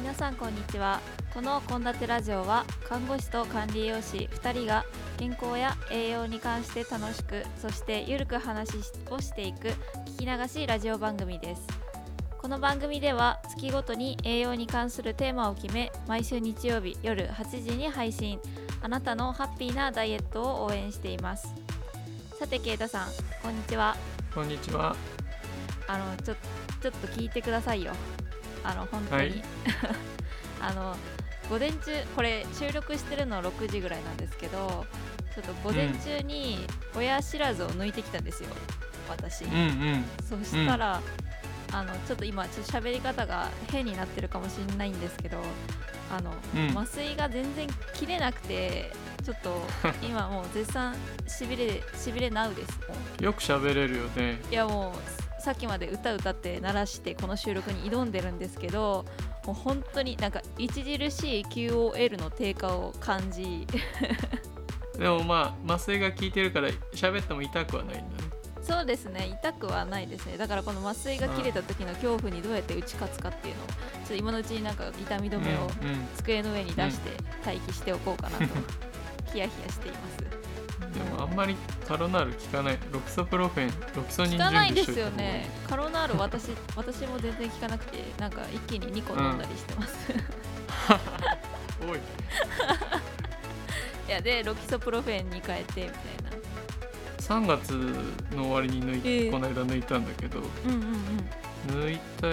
皆さんこんにちは。この献立ラジオは看護師と管理栄養士2人が健康や栄養に関して楽しくそしてゆるく話をしていく聞き流しラジオ番組です。この番組では月ごとに栄養に関するテーマを決め毎週日曜日夜8時に配信。あなたのハッピーなダイエットを応援しています。さてケイタさんこんにちは。こんにちは。あのちょちょっと聞いてくださいよあの本当に、はい。あの午前中これ収録してるの6時ぐらいなんですけどちょっと午前中に親知らずを抜いてきたんですよ私、うんうん。そしたら、あのちょっと今ちょっと喋り方が変になってるかもしれないんですけどあの、うん。麻酔が全然切れなくてちょっと 今もう絶賛しびれしびれなうですよく喋れるよね。いやもうさっきまで歌歌って鳴らしてこの収録に挑んでるんですけどもう本当になんか著しい QOL の低下を感じ。でもまあ麻酔が効いてるから喋っても痛くはないんだね。そうですね痛くはないですね。だからこの麻酔が切れた時の恐怖にどうやって打ち勝つかっていうのをちょっと今のうちになんか痛み止めを机の上に出して待機しておこうかなと。ヒヤヒヤしています。でもあんまりカロナール効かない。ロキソプロフェン、ロキソニン準効かないですよね。カロナール私 私も全然効かなくてなんか一気に2個飲んだりしてます、おい。いやでロキソプロフェンに変えてみたいな3月の終わりに抜いて、ええこの間抜いたんだけど、うんうんうん抜いた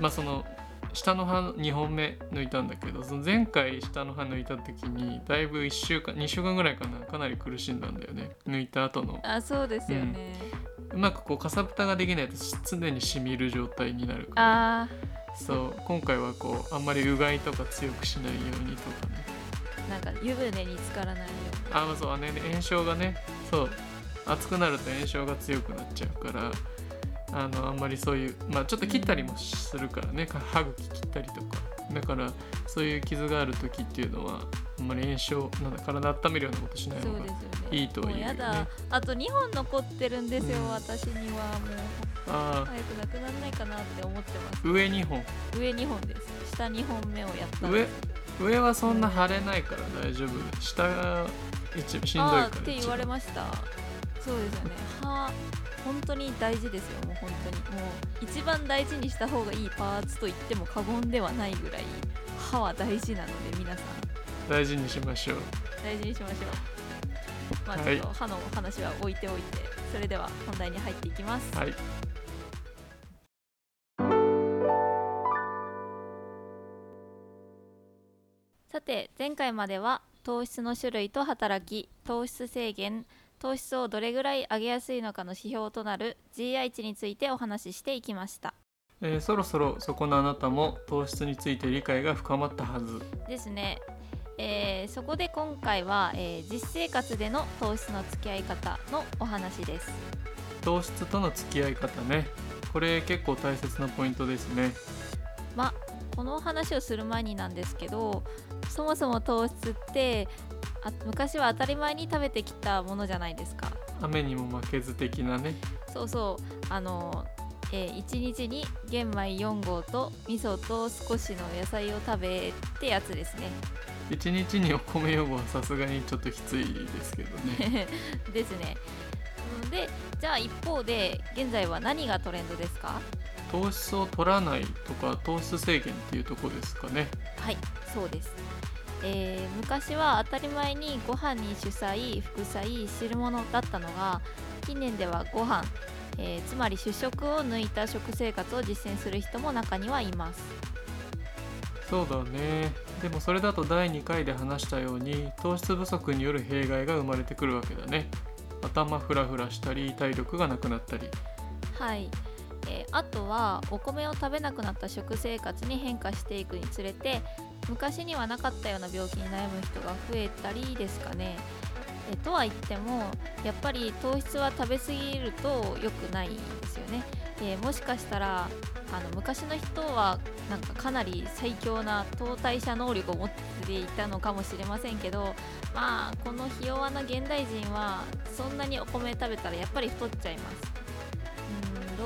まあその下の歯2本目抜いたんだけどその前回下の歯抜いた時にだいぶ1週間2週間ぐらいかなかなり苦しんだんだよね。抜いた後の。あそうですよね、うまくこうかさぶたができないと常にしみる状態になるから。あそう。今回はこうあんまりうがいとか強くしないようにとかね。ーなんか湯船に浸からないよあまあそうあね炎症がねそう。熱くなると炎症が強くなっちゃうからあのあんまりそういうまあちょっと切ったりもするからね。か歯茎切ったりとか。だからそういう傷がある時っていうのはあんまり炎症なんだ体温めるようなことしないう方がいいとは言うよね。もうやだ。あと2本残ってるんですよ、うん私には。もうあ早くなくならないかなって思ってます。ー上2本。上2本です。下2本目をやったん上上はそんな腫れないから大丈夫。下が一しんどいあからーって言われましたそうですよね。歯本当に大事ですよもう本当に。もう一番大事にした方がいいパーツと言っても過言ではないぐらい歯は大事なので皆さん。大事にしましょう。大事にしましょう。まあはいちょっと歯の話は置いておいてそれでは本題に入っていきます。はい。さて前回までは糖質の種類と働き糖質制限糖質をどれぐらい上げやすいのかの指標となる GI 値についてお話ししていきました。えーそろそろそこのあなたも糖質について理解が深まったはず。ですね、えーそこで今回は、えー実生活での糖質の付き合い方のお話です。糖質との付き合い方ね。これ結構大切なポイントですね。まあこの話をする前になんですけどそもそも糖質ってあ昔は当たり前に食べてきたものじゃないですか。雨にも負けず的なね。そうそう。あの、え1日に玄米4合と味噌と少しの野菜を食べってやつですね。一日にお米用語はさすがにちょっときついですけどね。ですね。うんでじゃあ一方で現在は何がトレンドですか？糖質を取らないとか糖質制限っていうとこですかね。はいそうです、えー昔は当たり前にご飯に主菜副菜汁物だったのが近年ではご飯、えーつまり主食を抜いた食生活を実践する人も中にはいます。そうだね。でもそれだと第2回で話したように糖質不足による弊害が生まれてくるわけだね。頭フラフラしたり体力がなくなったり。はい、えーあとはお米を食べなくなった食生活に変化していくにつれて昔にはなかったような病気に悩む人が増えたりですかね。えとは言ってもやっぱり糖質は食べ過ぎると良くないんですよね。えーもしかしたらあの昔の人はなんかかなり最強な糖代謝能力を持っていたのかもしれませんけどまあこのひ弱な現代人はそんなにお米食べたらやっぱり太っちゃいます。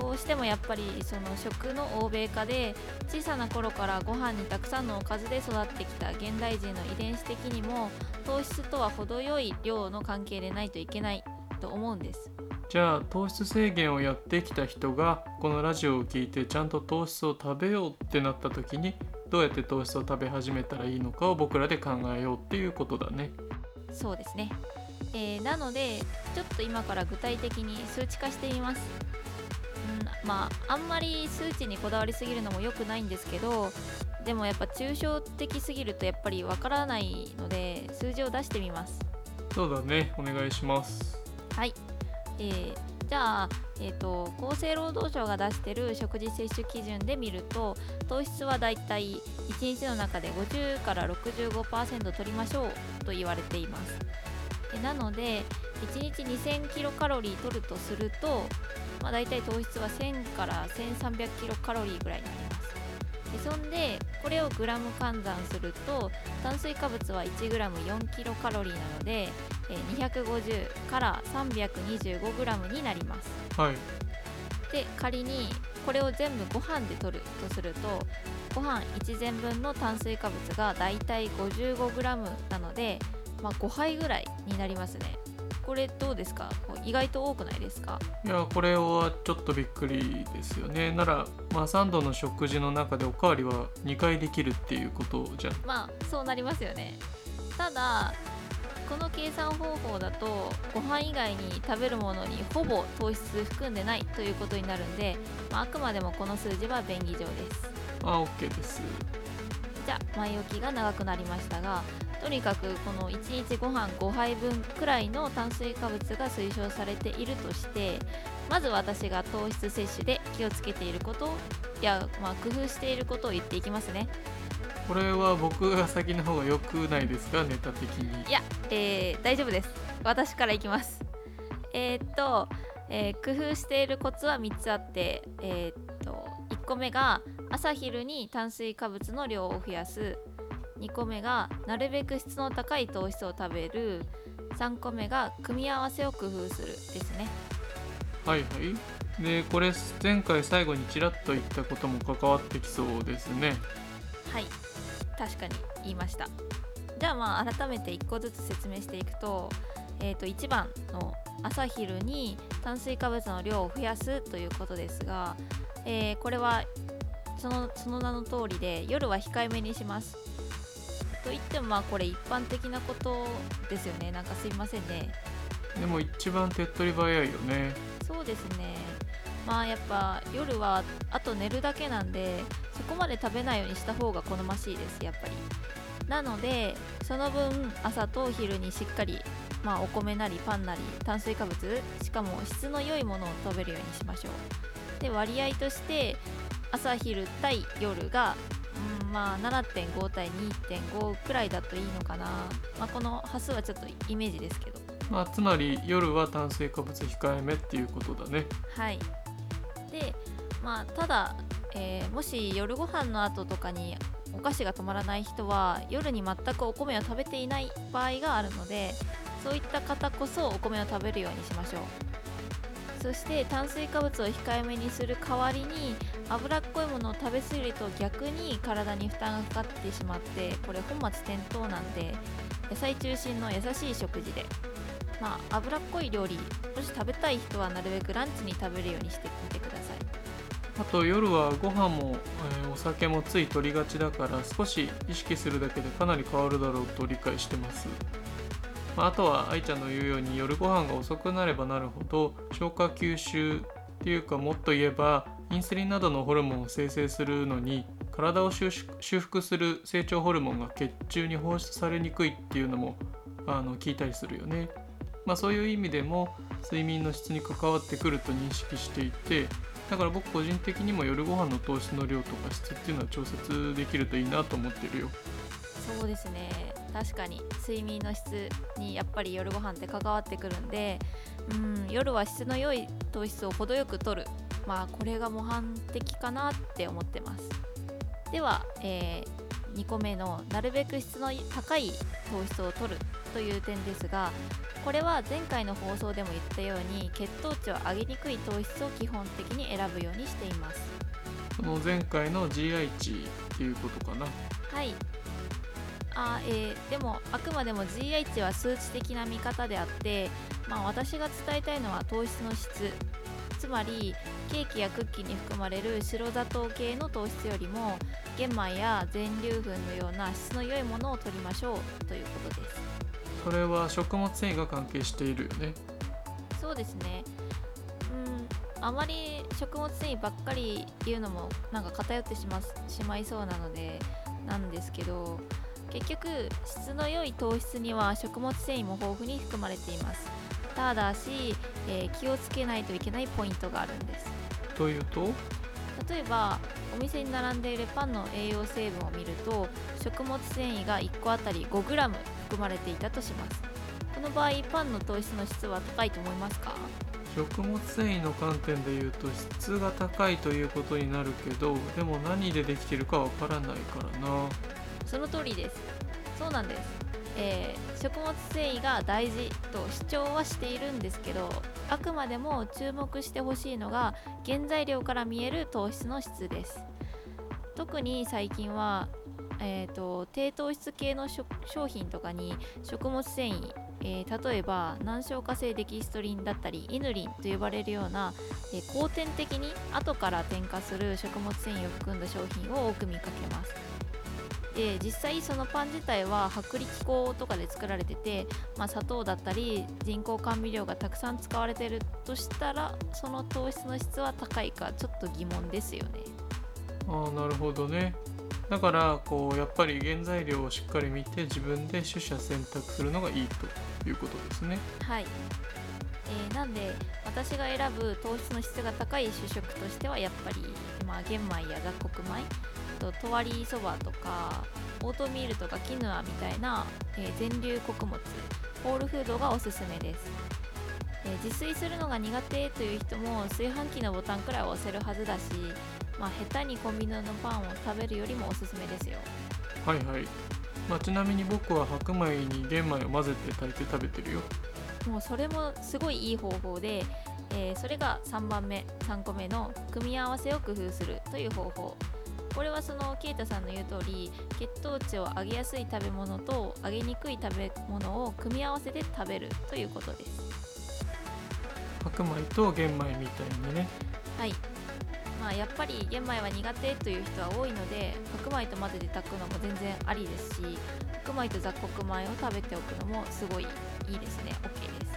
どうしてもやっぱりその食の欧米化で小さな頃からご飯にたくさんのおかずで育ってきた現代人の遺伝子的にも糖質とは程よい量の関係でないといけないと思うんです。じゃあ糖質制限をやってきた人がこのラジオを聞いてちゃんと糖質を食べようってなった時にどうやって糖質を食べ始めたらいいのかを僕らで考えようっていうことだね。そうですね、えーなのでちょっと今から具体的に数値化してみます。うんまああんまり数値にこだわりすぎるのも良くないんですけどでもやっぱ抽象的すぎるとやっぱりわからないので数字を出してみます。そうだね。お願いします。はい、えーじゃあ、えー、と厚生労働省が出してる食事摂取基準で見ると糖質はだいたい1日の中で50から65%取りましょうと言われています。えなので1日2000キロカロリー取るとすると、まあ、だいたい糖質は1000から1300キロカロリーぐらいになります。でそんでこれをグラム換算すると炭水化物は1グラム4キロカロリーなのでえー250から325グラムになります。はい。で仮にこれを全部ご飯で取るとするとご飯1膳分の炭水化物がだいたい55グラムなので、まあ、5杯ぐらいになりますねこれどうですか？意外と多くないですか？いやこれはちょっとびっくりですよね。ならまあ3度の食事の中でおかわりは2回できるっていうことじゃ。んまあそうなりますよね。ただこの計算方法だとご飯以外に食べるものにほぼ糖質含んでないということになるんで、まあ、あくまでもこの数字は便宜上です。あ OK です。じゃあ前置きが長くなりましたがとにかくこの1日ご飯5杯分くらいの炭水化物が推奨されているとしてまず私が糖質摂取で気をつけていることや、まあ、工夫していることを言っていきますね。これは僕が先の方が良くないですかネタ的に。いや、えー大丈夫です。私からいきます。えーっと、えー工夫しているコツは3つあってえーっと1個目が朝昼に炭水化物の量を増やす2個目がなるべく質の高い糖質を食べる。3個目が組み合わせを工夫するですね。はいはい。でこれ前回最後にちらっと言ったことも関わってきそうですね。はい。確かに言いました。じゃあまあ改めて1個ずつ説明していくと,、えー、と1番の朝昼に炭水化物の量を増やすということですが、えーこれはそのその名の通りで夜は控えめにしますと言ってもまあこれ一般的なことですよね。なんかすいませんね。でも一番手っ取り早いよね。そうですね。まあやっぱ夜はあと寝るだけなんでそこまで食べないようにした方が好ましいですやっぱり。なのでその分朝と昼にしっかりまあお米なりパンなり炭水化物しかも質の良いものを食べるようにしましょう。で割合として朝昼対夜がうんまあ7.5対2.5くらいだといいのかな、まあ、この端数はちょっとイメージですけど。まあつまり夜は炭水化物控えめっていうことだね。はい。で、まあ、ただ、えーもし夜ご飯の後とかにお菓子が止まらない人は夜に全くお米を食べていない場合があるのでそういった方こそお米を食べるようにしましょうそして炭水化物を控えめにする代わりに脂っこいものを食べ過ぎると逆に体に負担がかかってしまってこれ本末転倒なんで野菜中心の優しい食事で。まあ脂っこい料理もし食べたい人はなるべくランチに食べるようにしてみてください。あと夜はご飯も、えーお酒もつい取りがちだから少し意識するだけでかなり変わるだろうと理解してます、まあ、とは愛ちゃんの言うように夜ご飯が遅くなればなるほど消化吸収っていうかもっと言えばインスリンなどのホルモンを生成するのに体を修復する成長ホルモンが血中に放出されにくいっていうのもあの聞いたりするよね。まあ、そういう意味でも睡眠の質に関わってくると認識していてだから僕個人的にも夜ご飯の糖質の量とか質っていうのは調節できるといいなと思ってるよ。そうですね。確かに。睡眠の質にやっぱり夜ご飯って関わってくるんでうん夜は質の良い糖質を程よく摂る。まあこれが模範的かなって思ってます。では、え2個目のなるべく質の高い糖質を摂るという点ですがこれは前回の放送でも言ったように血糖値を上げにくい糖質を基本的に選ぶようにしています。その前回の GI 値っていうことかな。はいあえーでもあくまでも値は数値的な見方であって、まあ、私が伝えたいのは糖質の質。つまりケーキやクッキーに含まれる白砂糖系の糖質よりも玄米や全粒粉のような質の良いものを取りましょうということです。それは食物繊維が関係しているよね。そうですね。うんあまり食物繊維ばっかり言うのもなんか偏ってしましまいそうなのでなんですけど結局質の良い糖質には食物繊維も豊富に含まれています。ただし、えー気をつけないといけないポイントがあるんです。というと？例えばお店に並んでいるパンの栄養成分を見ると食物繊維が1個あたり 5g 含まれていたとします。この場合パンの糖質の質は高いと思いますか？食物繊維の観点で言うと質が高いということになるけどでも何でできてるかわからないからなその通りです。そうなんです、えー食物繊維が大事と主張はしているんですけどあくまでも注目してほしいのが原材料から見える糖質の質です。特に最近は、えーと低糖質系の商品とかに食物繊維えー例えば難消化性デキストリンだったりイヌリンと呼ばれるような、えー後天的に後から添加する食物繊維を含んだ商品を多く見かけます。で実際そのパン自体は薄力粉とかで作られてて、まあ、砂糖だったり人工甘味料がたくさん使われてるとしたらその糖質の質は高いかちょっと疑問ですよね。ああなるほどね。だからこうやっぱり原材料をしっかり見て自分で取捨選択するのがいいということですね。はい、えーなんで私が選ぶ糖質の質が高い主食としてはやっぱり、まあ、玄米や雑穀米あととわりそばとかオートミールとかキヌアみたいな、えー全粒穀物ホールフードがおすすめです、えー自炊するのが苦手という人も炊飯器のボタンくらいは押せるはずだし、まあ、下手にコンビニのパンを食べるよりもおすすめですよ。はいはい、まあ、ちなみに僕は白米に玄米を混ぜて炊いて食べてるよ。もうそれもすごいいい方法で、えーそれが3番目3個目の組み合わせを工夫するという方法これはそのケイタさんの言う通り血糖値を上げやすい食べ物と上げにくい食べ物を組み合わせて食べるということです。白米と玄米みたいにね。はい。まあやっぱり玄米は苦手という人は多いので白米と混ぜて炊くのも全然ありですし白米と雑穀米を食べておくのもすごいいいですね。OK です。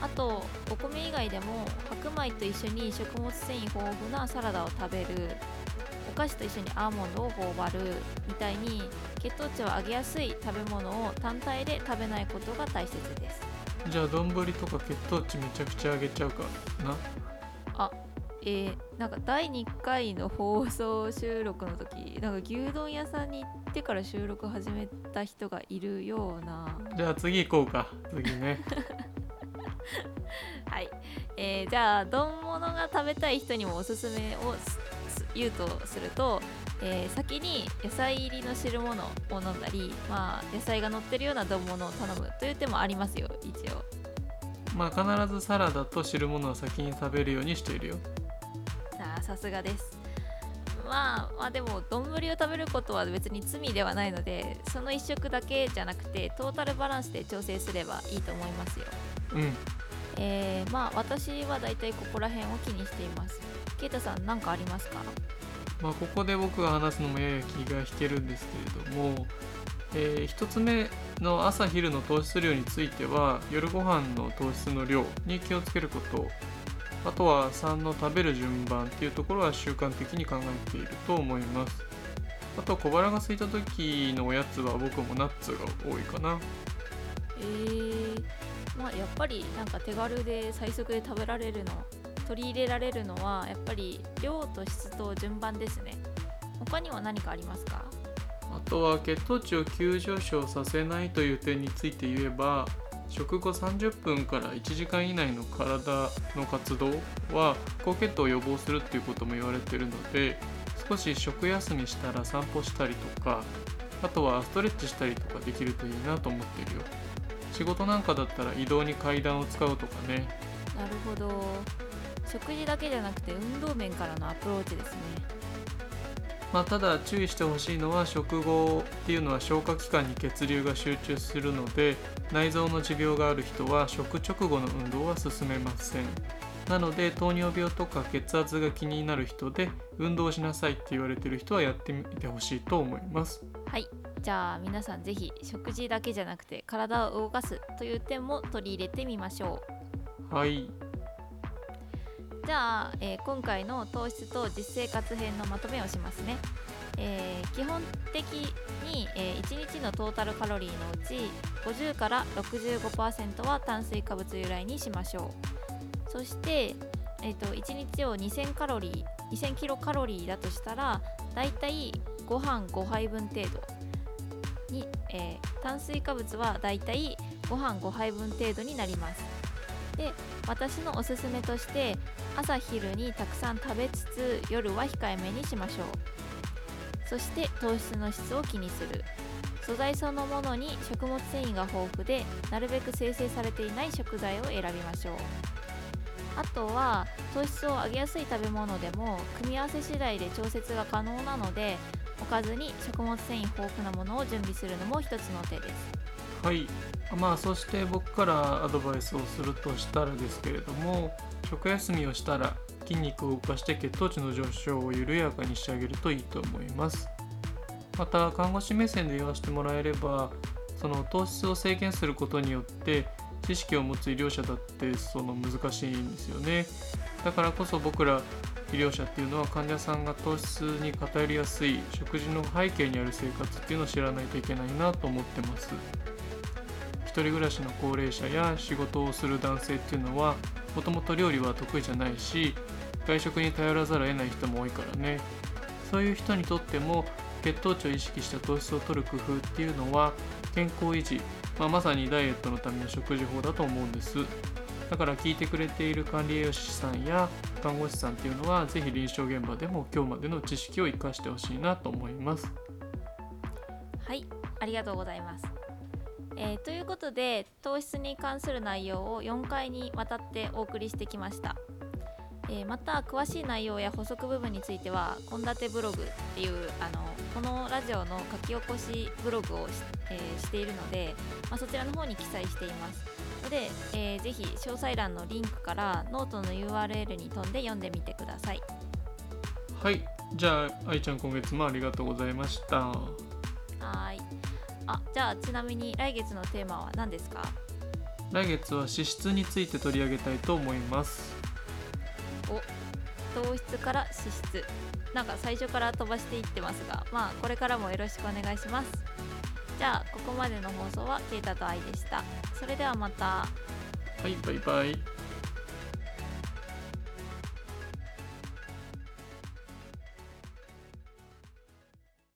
あとお米以外でも白米と一緒に食物繊維豊富なサラダを食べるお菓子と一緒にアーモンドを頬張るみたいに血糖値を上げやすい食べ物を単体で食べないことが大切です。じゃあ丼とか血糖値めちゃくちゃ上げちゃうかな？えーなんか第2回の放送収録の時なんか牛丼屋さんに行ってから収録始めた人がいるような。じゃあ次行こうか次ね。はい、えーじゃあ丼物が食べたい人にもおすすめを言うとすると、えー先に野菜入りの汁物を飲んだり、まあ、野菜が乗ってるような丼物を頼むという手もありますよ一応。まあ必ずサラダと汁物は先に食べるようにしているよ。あーさすがです。まあまあでも丼を食べることは別に罪ではないのでその1食だけじゃなくてトータルバランスで調整すればいいと思いますよ。うん。えー、まあ私はだいたいここら辺を気にしていますケイタさん何かありますか？まあここで僕が話すのもやや気が引けるんですけれども、え1つ目の朝昼の糖質量については夜ご飯の糖質の量に気をつけることあとは3の食べる順番っていうところは習慣的に考えていると思います。あと小腹が空いた時のおやつは僕もナッツが多いかな。えー、まあやっぱりなんか手軽で最速で食べられるの取り入れられるのはやっぱり量と質と順番ですね。他には何かありますか？あとは血糖値を急上昇させないという点について言えば食後30分から1時間以内の体の活動は高血糖を予防するっていうことも言われてるので少し食休みしたら散歩したりとかあとはストレッチしたりとかできるといいなと思ってるよ。仕事なんかだったら移動に階段を使うとかね。なるほど食事だけじゃなくて運動面からのアプローチですね。まあ、ただ注意してほしいのは食後っていうのは消化器官に血流が集中するので内臓の持病がある人は食直後の運動は進めません。なので糖尿病とか血圧が気になる人で運動しなさいって言われてる人はやってみてほしいと思います。はい。じゃあ皆さんぜひ食事だけじゃなくて体を動かすという点も取り入れてみましょう。はいじゃあ、えー今回の糖質と実生活編のまとめをしますね、えー基本的に、え1日のトータルカロリーのうち50から65%は炭水化物由来にしましょう。そして、えー、と1日を2000カロリー2000キロカロリーだとしたらだいたいご飯5杯分程度に、えー炭水化物はだいたいご飯5杯分程度になります。で私のおすすめとして朝昼にたくさん食べつつ夜は控えめにしましょう。そして糖質の質を気にする。素材そのものに食物繊維が豊富でなるべく生成されていない食材を選びましょう。あとは糖質を上げやすい食べ物でも組み合わせ次第で調節が可能なのでおかずに食物繊維豊富なものを準備するのも一つの手です。はい。まあそして僕からアドバイスをするとしたらですけれども食休みをしたら筋肉を動かして血糖値の上昇を緩やかにしてあげるといいと思います。また看護師目線で言わせてもらえればその糖質を制限することによって知識を持つ医療者だってその難しいんですよね。だからこそ僕ら医療者っていうのは患者さんが糖質に偏りやすい食事の背景にある生活っていうのを知らないといけないなと思ってます。人暮らしの高齢者や仕事をする男性っていうのはもともと料理は得意じゃないし外食に頼らざるを得ない人も多いからね。そういう人にとっても血糖値を意識した糖質を取る工夫っていうのは健康維持、まあ、まさにダイエットのための食事法だと思うんです。だから聞いてくれている管理栄養士さんや看護師さんっていうのはぜひ臨床現場でも今日までの知識を生かしてほしいなと思います。はいありがとうございます、えーということで糖質に関する内容を4回にわたってお送りしてきました、えーまた詳しい内容や補足部分については献立ブログっていうあのこのラジオの書き起こしブログをし,、えーしているので、まあ、そちらの方に記載しています。ので、えーぜひ詳細欄のリンクからノートの URL に飛んで読んでみてください。はい。じゃあ愛ちゃん今月もありがとうございました。はーいあじゃあちなみに来月のテーマは何ですか？来月は脂質について取り上げたいと思います。糖質から脂質なんか最初から飛ばしていってますがまあこれからもよろしくお願いします。じゃあここまでの放送はケイタとアイでした。それではまた。はいバイバイ